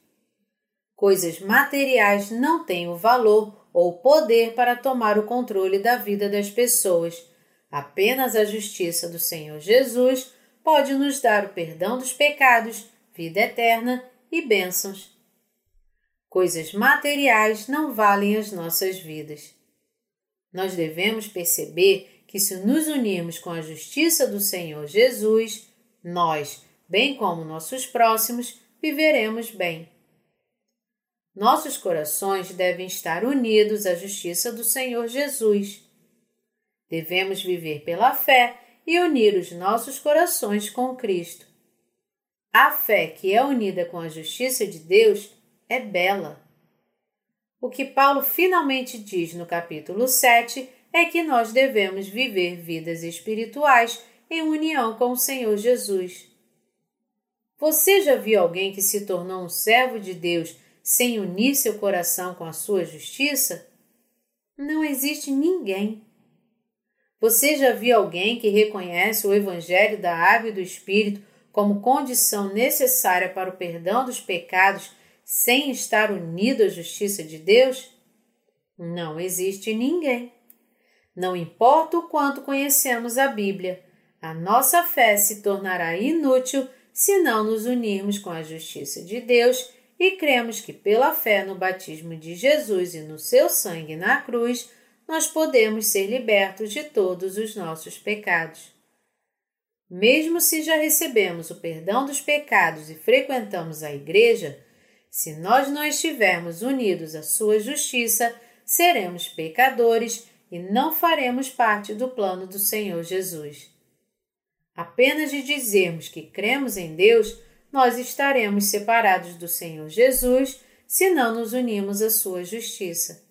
Coisas materiais não têm o valor ou poder para tomar o controle da vida das pessoas. Apenas a justiça do Senhor Jesus pode nos dar o perdão dos pecados, vida eterna e bênçãos. Coisas materiais não valem as nossas vidas. Nós devemos perceber que, se nos unirmos com a justiça do Senhor Jesus, nós, bem como nossos próximos, viveremos bem. Nossos corações devem estar unidos à justiça do Senhor Jesus. Devemos viver pela fé e unir os nossos corações com Cristo. A fé que é unida com a justiça de Deus é bela. O que Paulo finalmente diz no capítulo 7 é que nós devemos viver vidas espirituais em união com o Senhor Jesus. Você já viu alguém que se tornou um servo de Deus sem unir seu coração com a sua justiça? Não existe ninguém. Você já viu alguém que reconhece o Evangelho da Água e do Espírito como condição necessária para o perdão dos pecados sem estar unido à justiça de Deus? Não existe ninguém. Não importa o quanto conhecemos a Bíblia, a nossa fé se tornará inútil se não nos unirmos com a justiça de Deus e cremos que, pela fé no batismo de Jesus e no seu sangue na cruz, nós podemos ser libertos de todos os nossos pecados. Mesmo se já recebemos o perdão dos pecados e frequentamos a Igreja, se nós não estivermos unidos à Sua justiça, seremos pecadores e não faremos parte do plano do Senhor Jesus. Apenas de dizermos que cremos em Deus, nós estaremos separados do Senhor Jesus se não nos unirmos à Sua justiça.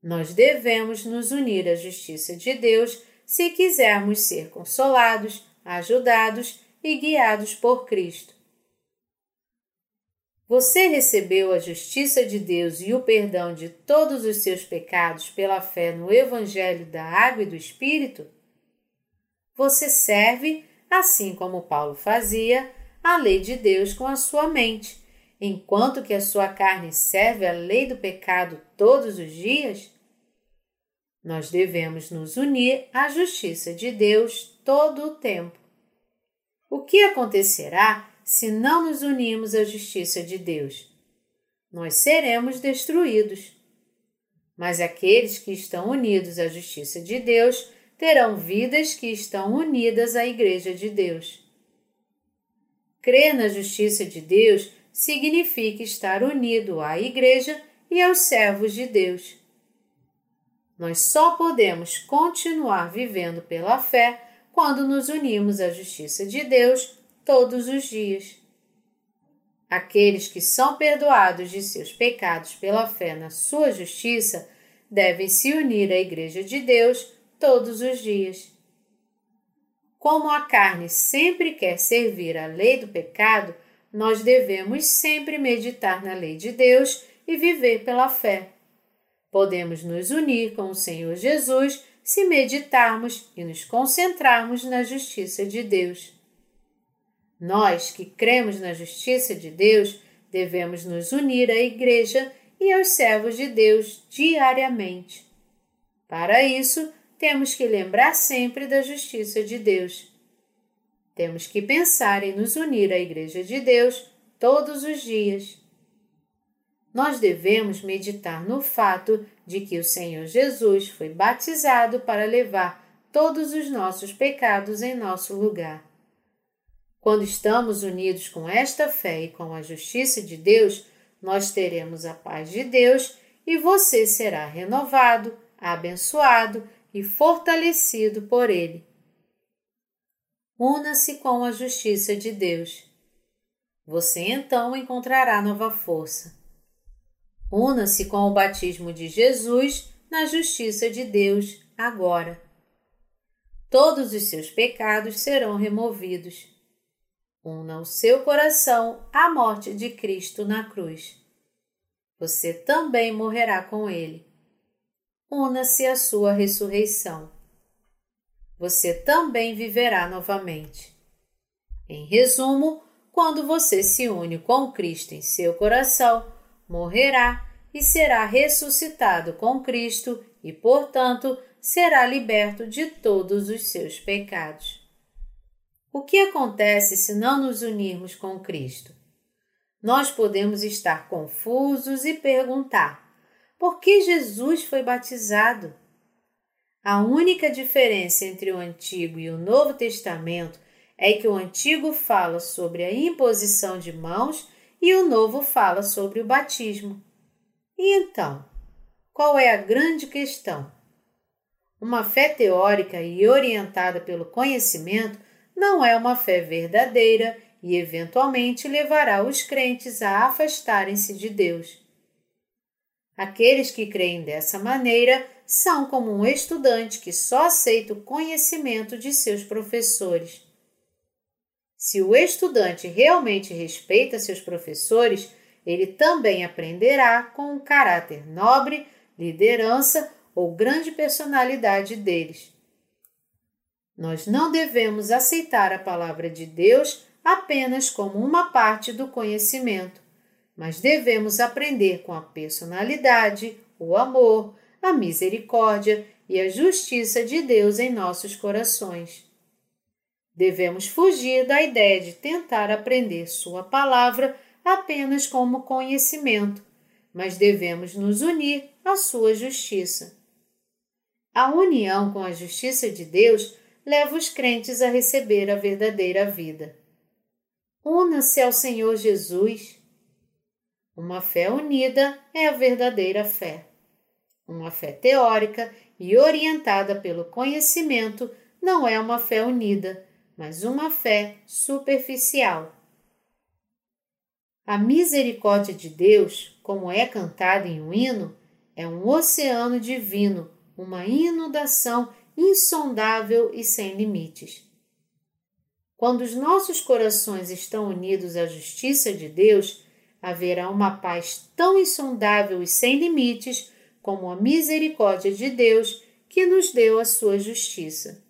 Nós devemos nos unir à justiça de Deus se quisermos ser consolados, ajudados e guiados por Cristo. Você recebeu a justiça de Deus e o perdão de todos os seus pecados pela fé no Evangelho da Água e do Espírito? Você serve, assim como Paulo fazia, a lei de Deus com a sua mente enquanto que a sua carne serve à lei do pecado todos os dias? Nós devemos nos unir à justiça de Deus todo o tempo. O que acontecerá se não nos unirmos à justiça de Deus? Nós seremos destruídos. Mas aqueles que estão unidos à justiça de Deus terão vidas que estão unidas à Igreja de Deus. Crer na justiça de Deus significa estar unido à Igreja e aos servos de Deus. Nós só podemos continuar vivendo pela fé quando nos unimos à justiça de Deus todos os dias. Aqueles que são perdoados de seus pecados pela fé na sua justiça devem se unir à Igreja de Deus todos os dias. Como a carne sempre quer servir à lei do pecado, nós devemos sempre meditar na lei de Deus e viver pela fé. Podemos nos unir com o Senhor Jesus se meditarmos e nos concentrarmos na justiça de Deus. Nós que cremos na justiça de Deus devemos nos unir à Igreja e aos servos de Deus diariamente. Para isso, temos que lembrar sempre da justiça de Deus. Temos que pensar em nos unir à Igreja de Deus todos os dias. Nós devemos meditar no fato de que o Senhor Jesus foi batizado para levar todos os nossos pecados em nosso lugar. Quando estamos unidos com esta fé e com a justiça de Deus, nós teremos a paz de Deus e você será renovado, abençoado e fortalecido por Ele. Una-se com a justiça de Deus. Você então encontrará nova força. Una-se com o batismo de Jesus na justiça de Deus agora. Todos os seus pecados serão removidos una o seu coração à morte de Cristo na cruz. Você também morrerá com ele. Una-se à sua ressurreição. Você também viverá novamente. Em resumo, quando você se une com Cristo em seu coração, morrerá e será ressuscitado com Cristo e, portanto, será liberto de todos os seus pecados. O que acontece se não nos unirmos com Cristo? Nós podemos estar confusos e perguntar: por que Jesus foi batizado? A única diferença entre o Antigo e o Novo Testamento é que o Antigo fala sobre a imposição de mãos e o Novo fala sobre o batismo. E então, qual é a grande questão? Uma fé teórica e orientada pelo conhecimento não é uma fé verdadeira e eventualmente levará os crentes a afastarem-se de Deus. Aqueles que creem dessa maneira são como um estudante que só aceita o conhecimento de seus professores. Se o estudante realmente respeita seus professores, ele também aprenderá com o caráter nobre, liderança ou grande personalidade deles. Nós não devemos aceitar a palavra de Deus apenas como uma parte do conhecimento, mas devemos aprender com a personalidade, o amor, a misericórdia e a justiça de Deus em nossos corações. Devemos fugir da ideia de tentar aprender Sua palavra apenas como conhecimento, mas devemos nos unir à Sua justiça. A união com a justiça de Deus leva os crentes a receber a verdadeira vida. Una-se ao Senhor Jesus. Uma fé unida é a verdadeira fé. Uma fé teórica e orientada pelo conhecimento não é uma fé unida, mas uma fé superficial. A misericórdia de Deus, como é cantada em um hino, é um oceano divino, uma inundação insondável e sem limites. Quando os nossos corações estão unidos à justiça de Deus, haverá uma paz tão insondável e sem limites como a misericórdia de Deus que nos deu a sua justiça.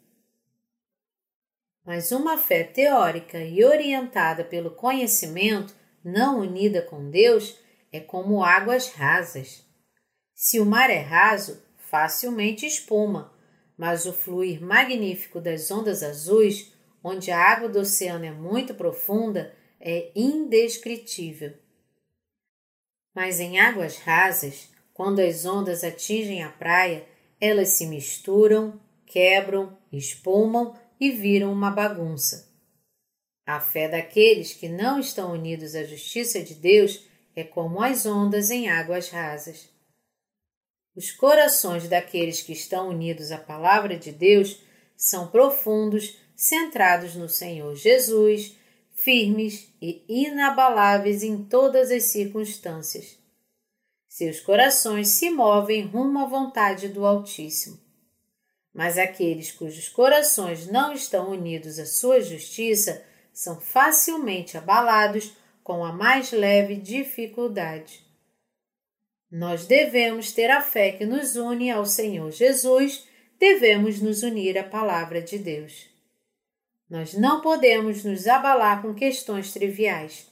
Mas uma fé teórica e orientada pelo conhecimento, não unida com Deus, é como águas rasas. Se o mar é raso, facilmente espuma, mas o fluir magnífico das ondas azuis, onde a água do oceano é muito profunda, é indescritível. Mas em águas rasas, quando as ondas atingem a praia, elas se misturam, quebram, espumam e viram uma bagunça. A fé daqueles que não estão unidos à justiça de Deus é como as ondas em águas rasas. Os corações daqueles que estão unidos à Palavra de Deus são profundos, centrados no Senhor Jesus, firmes e inabaláveis em todas as circunstâncias. Seus corações se movem rumo à vontade do Altíssimo. Mas aqueles cujos corações não estão unidos à sua justiça são facilmente abalados com a mais leve dificuldade. Nós devemos ter a fé que nos une ao Senhor Jesus, devemos nos unir à Palavra de Deus. Nós não podemos nos abalar com questões triviais.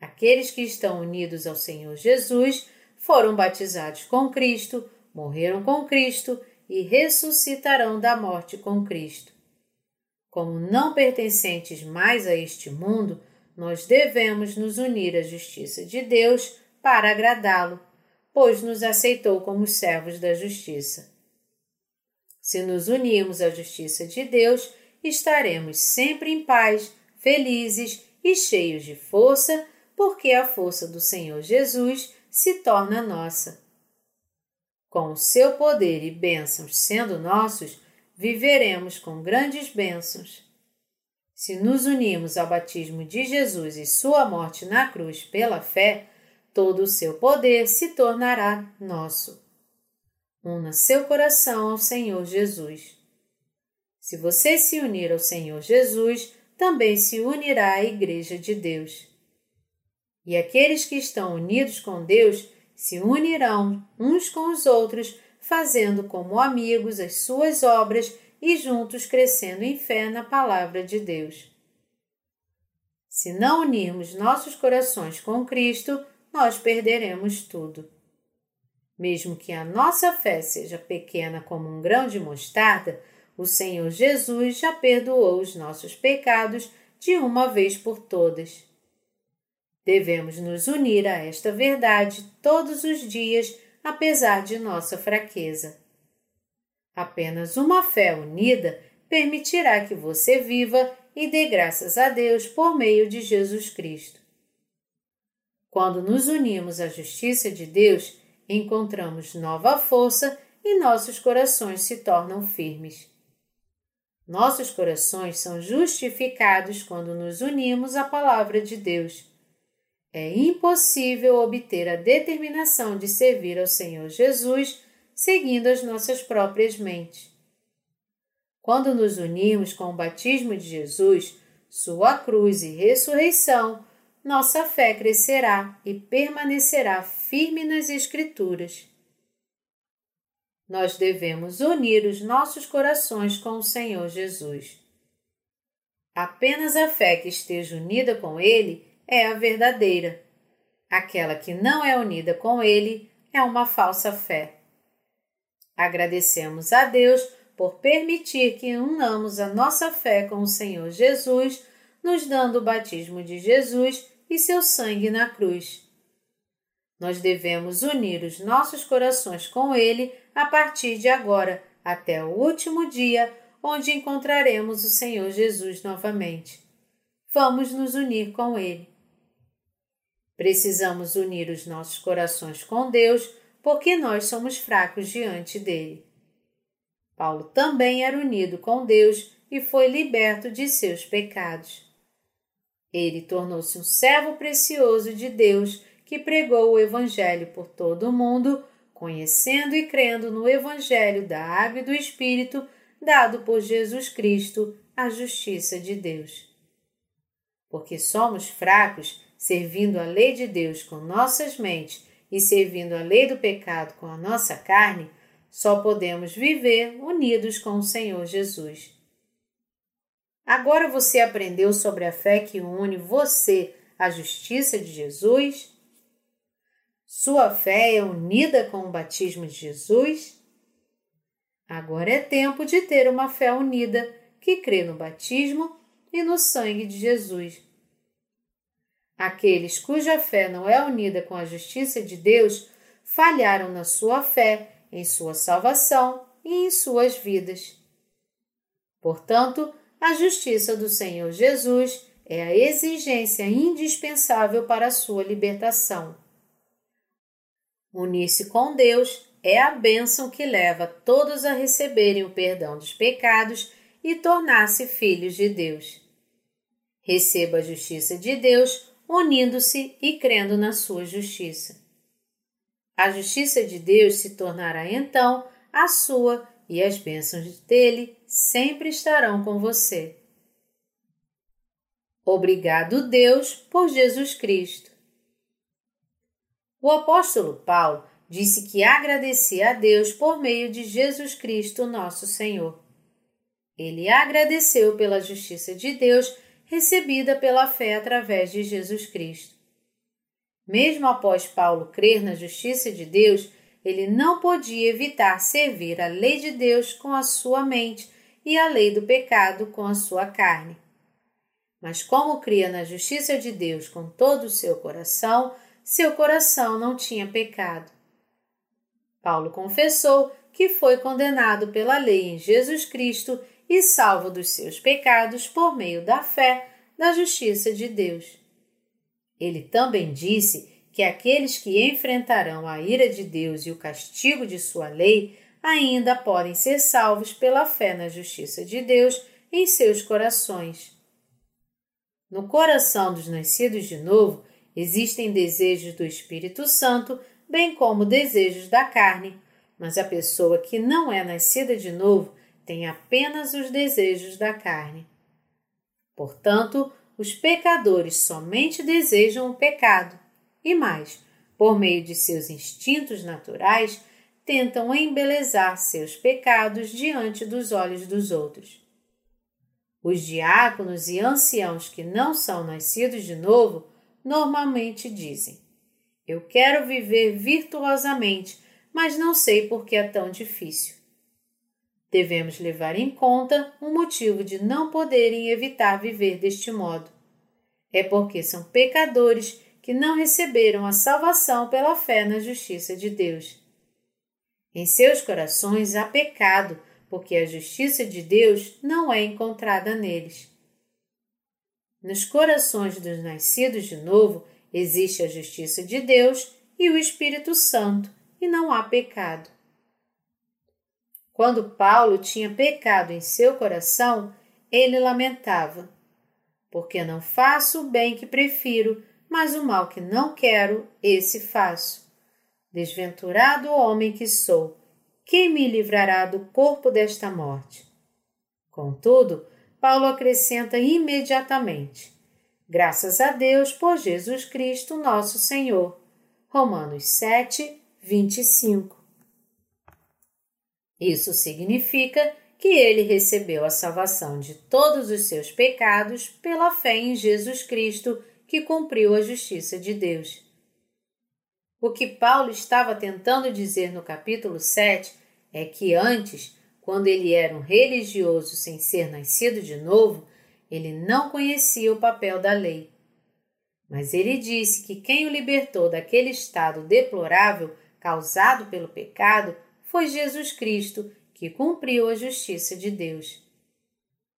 Aqueles que estão unidos ao Senhor Jesus foram batizados com Cristo, morreram com Cristo e ressuscitarão da morte com Cristo. Como não pertencentes mais a este mundo, nós devemos nos unir à justiça de Deus para agradá-lo, pois nos aceitou como servos da justiça. Se nos unirmos à justiça de Deus, estaremos sempre em paz, felizes e cheios de força, porque a força do Senhor Jesus se torna nossa. Com o seu poder e bênçãos sendo nossos, viveremos com grandes bênçãos. Se nos unirmos ao batismo de Jesus e sua morte na cruz pela fé, todo o seu poder se tornará nosso. Una seu coração ao Senhor Jesus. Se você se unir ao Senhor Jesus, também se unirá à Igreja de Deus. E aqueles que estão unidos com Deus se unirão uns com os outros, fazendo como amigos as suas obras e juntos crescendo em fé na palavra de Deus. Se não unirmos nossos corações com Cristo, nós perderemos tudo. Mesmo que a nossa fé seja pequena como um grão de mostarda, o Senhor Jesus já perdoou os nossos pecados de uma vez por todas. Devemos nos unir a esta verdade todos os dias, apesar de nossa fraqueza. Apenas uma fé unida permitirá que você viva e dê graças a Deus por meio de Jesus Cristo. Quando nos unimos à justiça de Deus, encontramos nova força e nossos corações se tornam firmes. Nossos corações são justificados quando nos unimos à palavra de Deus. É impossível obter a determinação de servir ao Senhor Jesus seguindo as nossas próprias mentes. Quando nos unimos com o batismo de Jesus, sua cruz e ressurreição, nossa fé crescerá e permanecerá firme nas Escrituras. Nós devemos unir os nossos corações com o Senhor Jesus. Apenas a fé que esteja unida com Ele é a verdadeira. Aquela que não é unida com Ele é uma falsa fé. Agradecemos a Deus por permitir que unamos a nossa fé com o Senhor Jesus, nos dando o batismo de Jesus e seu sangue na cruz. Nós devemos unir os nossos corações com Ele a partir de agora até o último dia, onde encontraremos o Senhor Jesus novamente. Vamos nos unir com Ele. Precisamos unir os nossos corações com Deus porque nós somos fracos diante dele. Paulo também era unido com Deus e foi liberto de seus pecados. Ele tornou-se um servo precioso de Deus que pregou o Evangelho por todo o mundo, conhecendo e crendo no Evangelho da Água e do Espírito dado por Jesus Cristo, a justiça de Deus. Porque somos fracos, servindo a lei de Deus com nossas mentes e servindo a lei do pecado com a nossa carne, só podemos viver unidos com o Senhor Jesus. Agora você aprendeu sobre a fé que une você à justiça de Jesus? Sua fé é unida com o batismo de Jesus? Agora é tempo de ter uma fé unida que crê no batismo e no sangue de Jesus. Aqueles cuja fé não é unida com a justiça de Deus falharam na sua fé, em sua salvação e em suas vidas. Portanto, a justiça do Senhor Jesus é a exigência indispensável para a sua libertação. Unir-se com Deus é a bênção que leva todos a receberem o perdão dos pecados e tornar-se filhos de Deus. Receba a justiça de Deus unindo-se e crendo na sua justiça. A justiça de Deus se tornará então a sua e as bênçãos dele sempre estarão com você. Obrigado, Deus, por Jesus Cristo. O apóstolo Paulo disse que agradecia a Deus por meio de Jesus Cristo, nosso Senhor. Ele agradeceu pela justiça de Deus recebida pela fé através de Jesus Cristo. Mesmo após Paulo crer na justiça de Deus, ele não podia evitar servir a lei de Deus com a sua mente e a lei do pecado com a sua carne. Mas como cria na justiça de Deus com todo o seu coração, seu coração não tinha pecado. Paulo confessou que foi condenado pela lei em Jesus Cristo e salvo dos seus pecados por meio da fé na justiça de Deus. Ele também disse que aqueles que enfrentarão a ira de Deus e o castigo de sua lei ainda podem ser salvos pela fé na justiça de Deus em seus corações. No coração dos nascidos de novo existem desejos do Espírito Santo, bem como desejos da carne, mas a pessoa que não é nascida de novo tem apenas os desejos da carne. Portanto, os pecadores somente desejam o pecado, e mais, por meio de seus instintos naturais, tentam embelezar seus pecados diante dos olhos dos outros. Os diáconos e anciãos que não são nascidos de novo normalmente dizem: Eu quero viver virtuosamente, mas não sei por que é tão difícil. Devemos levar em conta o motivo de não poderem evitar viver deste modo. É porque são pecadores que não receberam a salvação pela fé na justiça de Deus. Em seus corações há pecado, porque a justiça de Deus não é encontrada neles. Nos corações dos nascidos de novo existe a justiça de Deus e o Espírito Santo, e não há pecado. Quando Paulo tinha pecado em seu coração, ele lamentava: Porque não faço o bem que prefiro, mas o mal que não quero, esse faço. Desventurado homem que sou, quem me livrará do corpo desta morte? Contudo, Paulo acrescenta imediatamente: Graças a Deus por Jesus Cristo, nosso Senhor. Romanos 7, 25. Isso significa que ele recebeu a salvação de todos os seus pecados pela fé em Jesus Cristo, que cumpriu a justiça de Deus. O que Paulo estava tentando dizer no capítulo 7 é que antes, quando ele era um religioso sem ser nascido de novo, ele não conhecia o papel da lei. Mas ele disse que quem o libertou daquele estado deplorável causado pelo pecado foi Jesus Cristo, que cumpriu a justiça de Deus.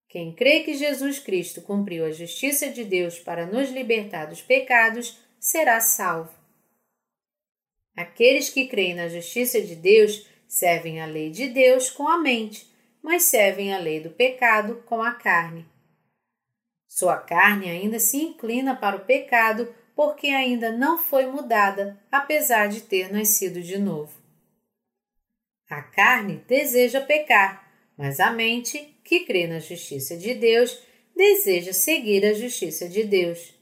Quem crê que Jesus Cristo cumpriu a justiça de Deus para nos libertar dos pecados será salvo. Aqueles que creem na justiça de Deus servem a lei de Deus com a mente, mas servem a lei do pecado com a carne. Sua carne ainda se inclina para o pecado porque ainda não foi mudada, apesar de ter nascido de novo. A carne deseja pecar, mas a mente, que crê na justiça de Deus, deseja seguir a justiça de Deus.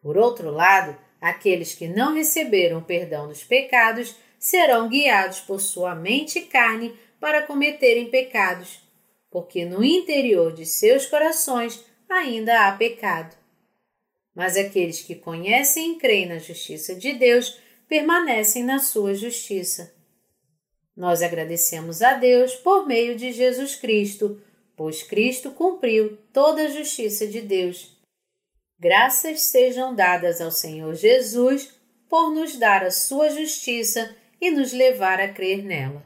Por outro lado, Aqueles que não receberam o perdão dos pecados serão guiados por sua mente e carne para cometerem pecados, porque no interior de seus corações ainda há pecado. Mas aqueles que conhecem e creem na justiça de Deus permanecem na sua justiça. Nós agradecemos a Deus por meio de Jesus Cristo, pois Cristo cumpriu toda a justiça de Deus Graças sejam dadas ao Senhor Jesus por nos dar a sua justiça e nos levar a crer nela.